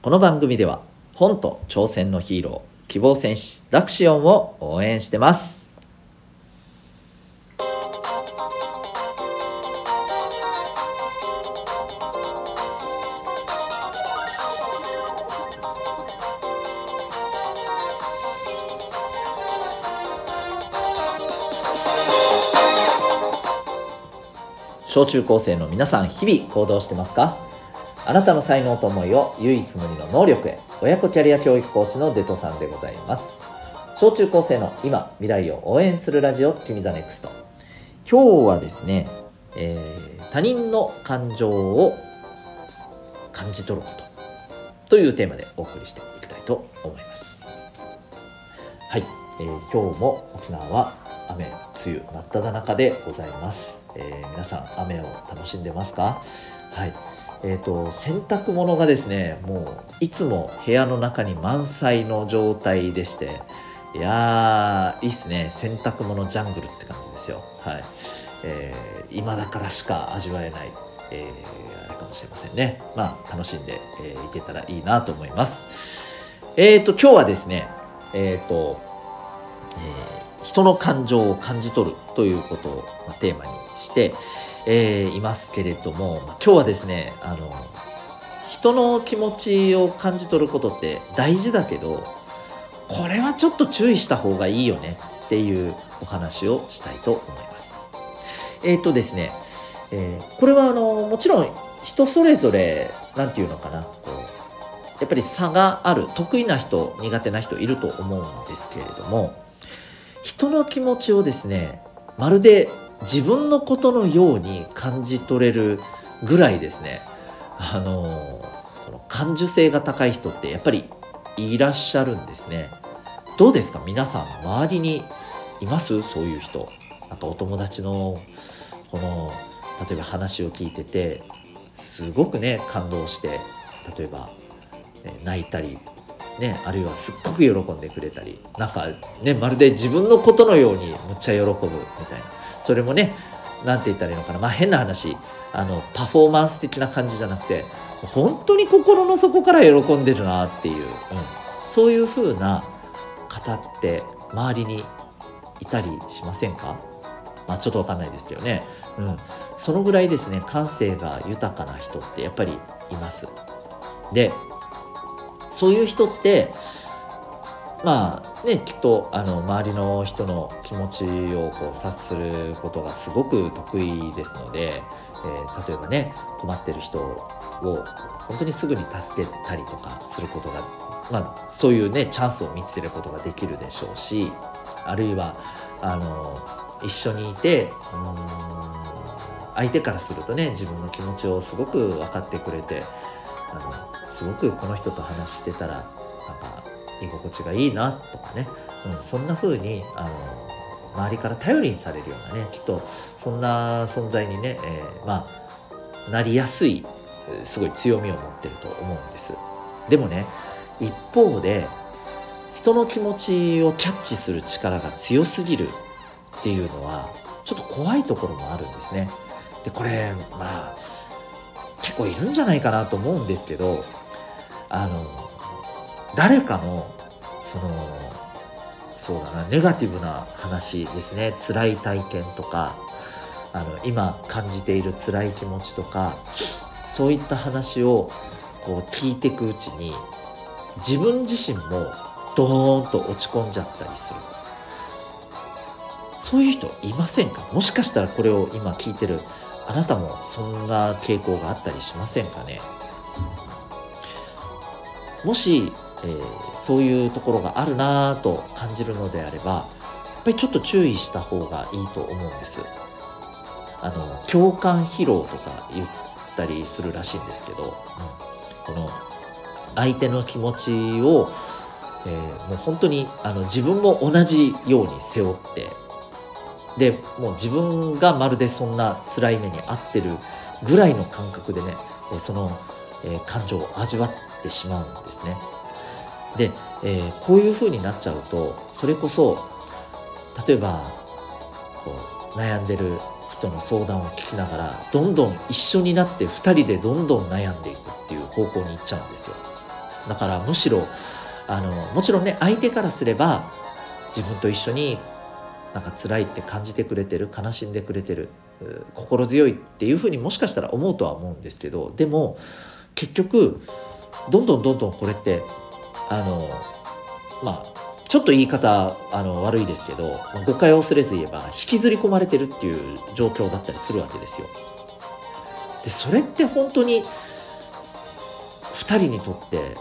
この番組では本と挑戦のヒーロー希望戦士ダクシオンを応援してます。小中高生の皆さん日々行動してますか？あなたの才能と思いを唯一無二の能力へ。親子キャリア教育コーチのデトさんでございます。小中高生の今未来を応援するラジオ君ザネクスト今日はですね、えー、他人の感情を感じ取ること。というテーマでお送りしていきたいと思います。はい、えー、今日も沖縄は雨梅雨真っ只中でございます、えー、皆さん雨を楽しんでますか？はいえーと、洗濯物がですねもういつも部屋の中に満載の状態でしていやーいいっすね洗濯物ジャングルって感じですよ。はい、えー、今だからしか味わえない、えー、あれかもしれませんね。まあ楽しんで、えー、いけたらいいなと思います。えっ、ー、と今日はですねえっ、ー、と、えー、人の感情を感じ取るということをテーマにして、えー、いますけれども今日はですねあの人の気持ちを感じ取ることって大事だけどこれはちょっと注意した方がいいよねっていうお話をしたいと思います。えっ、ー、とですね、えー、これはあのもちろん人それぞれ何て言うのかなこうやっぱり差がある得意な人苦手な人いると思うんですけれども人の気持ちをですねまるで自分のことのように感じ取れるぐらいですね。あのこの感受性が高い人ってやっぱりいらっしゃるんですね。どうですか？皆さん周りにいます？そういう人。なんかお友達のこの例えば話を聞いててすごくね感動して例えば泣いたりね、あるいはすっごく喜んでくれたりなんかねまるで自分のことのようにむっちゃ喜ぶみたいな。それもね何て言ったらいいのかな。まあ変な話あのパフォーマンス的な感じじゃなくて本当に心の底から喜んでるなっていう、うん、そういう風な方って周りにいたりしませんか？まあちょっとわかんないですけどね、うん、そのぐらいですね感性が豊かな人ってやっぱりいます。でそういう人ってまあねきっとあの周りの人の気持ちをこう察することがすごく得意ですので、えー、例えばね困ってる人を本当にすぐに助けたりとかすることが、まあ、そういうねチャンスを見つけることができるでしょうしあるいはあの一緒にいてうん相手からするとね自分の気持ちをすごく分かってくれてあのすごくこの人と話してたらなんか居心地がいいなとかね、うん、そんな風にあの周りから頼りにされるようなねきっとそんな存在にね、えー、まあなりやすいすごい強みを持ってると思うんです。でもね一方で人の気持ちをキャッチする力が強すぎるっていうのはちょっと怖いところもあるんですね。でこれまあ結構いるんじゃないかなと思うんですけどあの誰かのそのそうだなネガティブな話ですね。辛い体験とかあの今感じている辛い気持ちとかそういった話をこう聞いていくうちに自分自身もドーンと落ち込んじゃったりする。そういう人いませんか？もしかしたらこれを今聞いてるあなたもそんな傾向があったりしませんかね？もしえー、そういうところがあるなぁと感じるのであればやっぱりちょっと注意した方がいいと思うんですあの共感疲労とか言ったりするらしいんですけど、うん、この相手の気持ちを、えー、もう本当にあの自分も同じように背負ってでもう自分がまるでそんな辛い目に遭ってるぐらいの感覚でねその、えー、感情を味わってしまうんですね。で、えー、こういう風になっちゃうとそれこそ例えばこう悩んでる人の相談を聞きながらどんどん一緒になって2人でどんどん悩んでいくっていう方向に行っちゃうんですよ。だからむしろあのもちろんね相手からすれば自分と一緒になんか辛いって感じてくれてる悲しんでくれてる心強いっていうふうにもしかしたら思うとは思うんですけどでも結局どんどんどんどんこれってあのまあちょっと言い方あの悪いですけどま誤解を恐れず言えば引きずり込まれてるっていう状況だったりするわけですよ。でそれって本当に2人にとって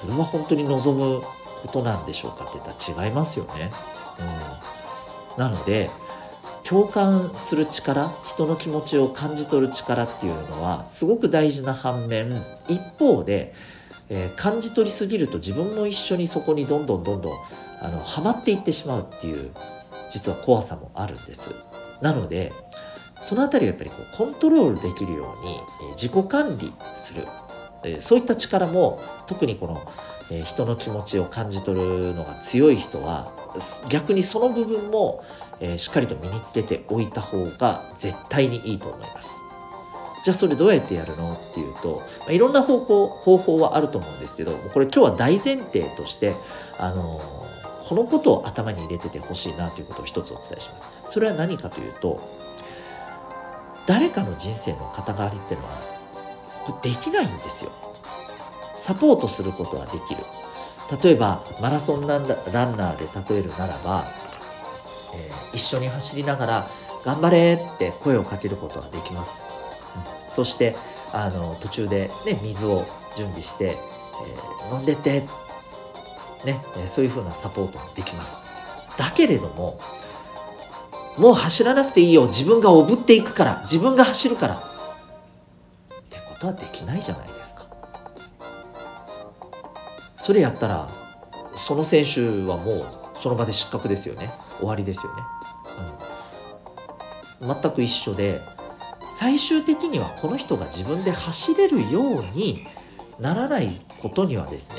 それは本当に望むことなんでしょうかって言ったら違いますよね。うん、なので共感する力人の気持ちを感じ取る力っていうのはすごく大事な反面一方で、えー、感じ取りすぎると自分も一緒にそこにどんどんどんどんあのハマっていってしまうっていう実は怖さもあるんです。なのでその辺りはやっぱりこうコントロールできるように自己管理するそういった力も特にこの人の気持ちを感じ取るのが強い人は逆にその部分もしっかりと身につけておいた方が絶対にいいと思います。じゃあそれどうやってやるの？っていうとまいろんな方向方法はあると思うんですけどこれ今日は大前提としてあのこのことを頭に入れててほしいなということを一つお伝えします。それは何かというと誰かの人生の肩代わりっていうのはこれできないんですよ。サポートすることはできる。例えばマラソンランナーで例えるならば、えー、一緒に走りながら「頑張れ!」って声をかけることはできます。そしてあの途中で、ね、水を準備して、えー、飲んでってね、そういうふうなサポートもできます。だけれども、もう走らなくていいよ。自分がおぶっていくから。自分が走るから。ってことはできないじゃないですか。それやったら、その選手はもうその場で失格ですよね。終わりですよね。うん、全く一緒で、最終的にはこの人が自分で走れるようにならないことにはですね、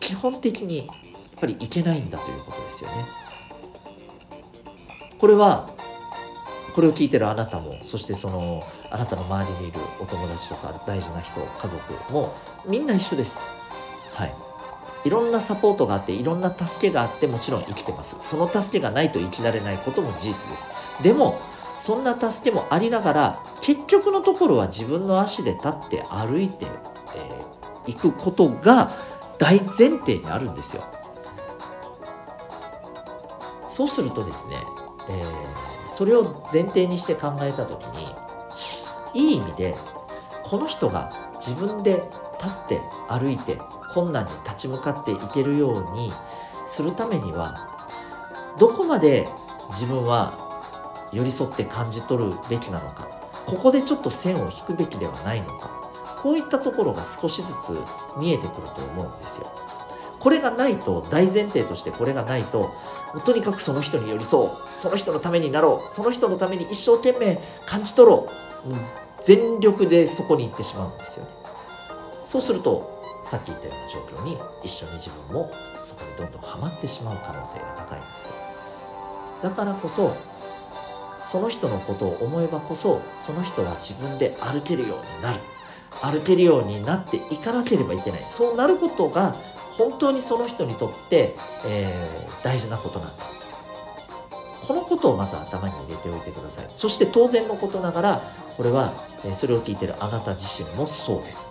基本的にやっぱりいけないんだということですよね。これはこれを聞いてるあなたもそしてそのあなたの周りにいるお友達とか大事な人家族もみんな一緒です。はい。いろんなサポートがあっていろんな助けがあってもちろん生きてます。その助けがないと生きられないことも事実です。でもそんな助けもありながら結局のところは自分の足で立って歩いてい、えー、くことが大前提にあるんですよ。そうするとですね、えー、それを前提にして考えた時にいい意味でこの人が自分で立って歩いて困難に立ち向かっていけるようにするためにはどこまで自分は寄り添って感じ取るべきなのかここでちょっと線を引くべきではないのかこういったところが少しずつ見えてくると思うんですよ。これがないと大前提としてこれがないととにかくその人に寄り添うその人のためになろうその人のために一生懸命感じ取ろう、うん、全力でそこに行ってしまうんですよね。そうするとさっき言ったような状況に一緒に自分もそこにどんどんはまってしまう可能性が高いんですよ。だからこそその人のことを思えばこそその人は自分で歩けるようになる。歩けるようになっていかなければいけない。そうなることが本当にその人にとって、えー、大事なことなんだ。このことをまず頭に入れておいてください。そして当然のことながらこれは、えそれを聞いてるあなた自身もそうです。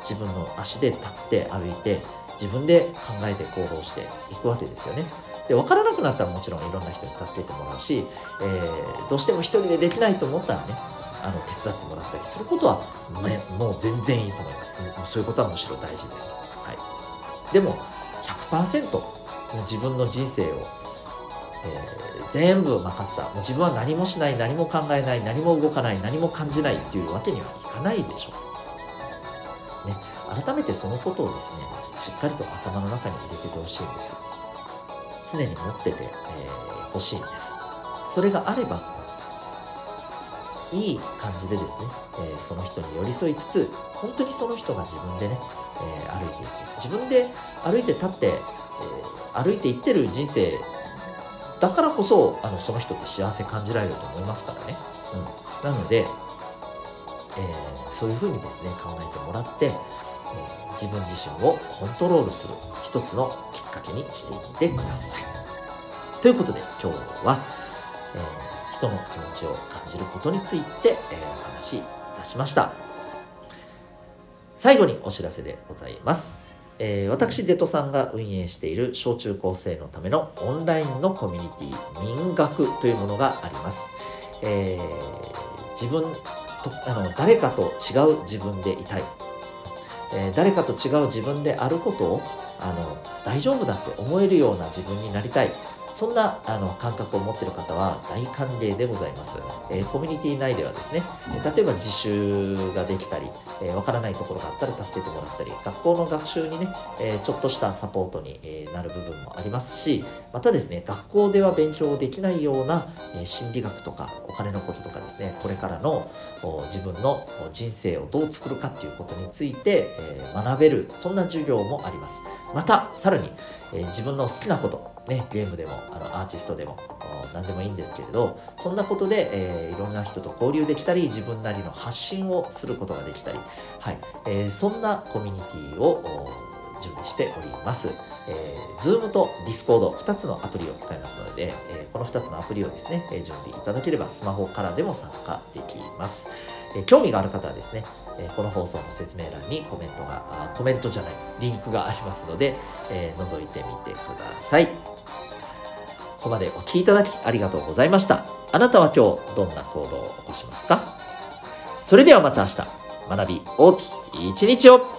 自分の足で立って歩いて自分で考えて行動していくわけですよね。で分からなくなったらもちろんいろんな人に助けてもらうし、えー、どうしても一人でできないと思ったらねあの手伝ってもらったりすることは、ね、もう全然いいと思います。もうそういうことはむしろ大事です、はい、でも100%自分の人生を、えー、全部任せた。もう自分は何もしない何も考えない何も動かない何も感じないっていうわけにはいかないでしょう、ね、改めてそのことをですねしっかりと頭の中に入れててほしいんです。常に持ってて、えー、しいんです。それがあればいい感じでですね、えー、その人に寄り添いつつ本当にその人が自分でね、えー、歩いていく自分で歩いて立って、えー、歩いていってる人生だからこそあのその人って幸せ感じられると思いますからね、うん、なので、えそういうふうにですね考えてもらって、自分自身をコントロールする一つのきっかけにしていってください。ということで今日は、えー、人の気持ちを感じることについて、えー、お話しいたしました。最後にお知らせでございます。えー、私デトさんが運営している小中高生のためのオンラインのコミュニティ民学というものがあります。えー、自分とあの誰かと違う自分でいたい、えー、誰かと違う自分であることをあの大丈夫だって思えるような自分になりたい。そんなあの感覚を持っている方は大歓迎でございます、えー、コミュニティ内ではですね例えば自習ができたりわ、えー、からないところがあったら助けてもらったり学校の学習にね、えー、ちょっとしたサポートに、えなる部分もありますしまたですね学校では勉強できないような、え心理学とかお金のこととかですねこれからの自分の人生をどう作るかっていうことについて、え学べるそんな授業もあります。またさらに、え自分の好きなことね、ゲームでもあのアーティストでも何でもいいんですけれどそんなことで、えー、いろんな人と交流できたり自分なりの発信をすることができたり、はいえー、そんなコミュニティを準備しております。えー、Zoom と Discord、2つのアプリを使いますので、えー、この2つのアプリをですね、え準備いただければスマホからでも参加できます。えー、興味がある方はですね、えこの放送の説明欄にコメントが、コメントじゃない、リンクがありますので、え覗いてみてください。ここまでお聴きいただきありがとうございました。あなたは今日どんな行動を起こしますか？それではまた明日、学び大きい一日を。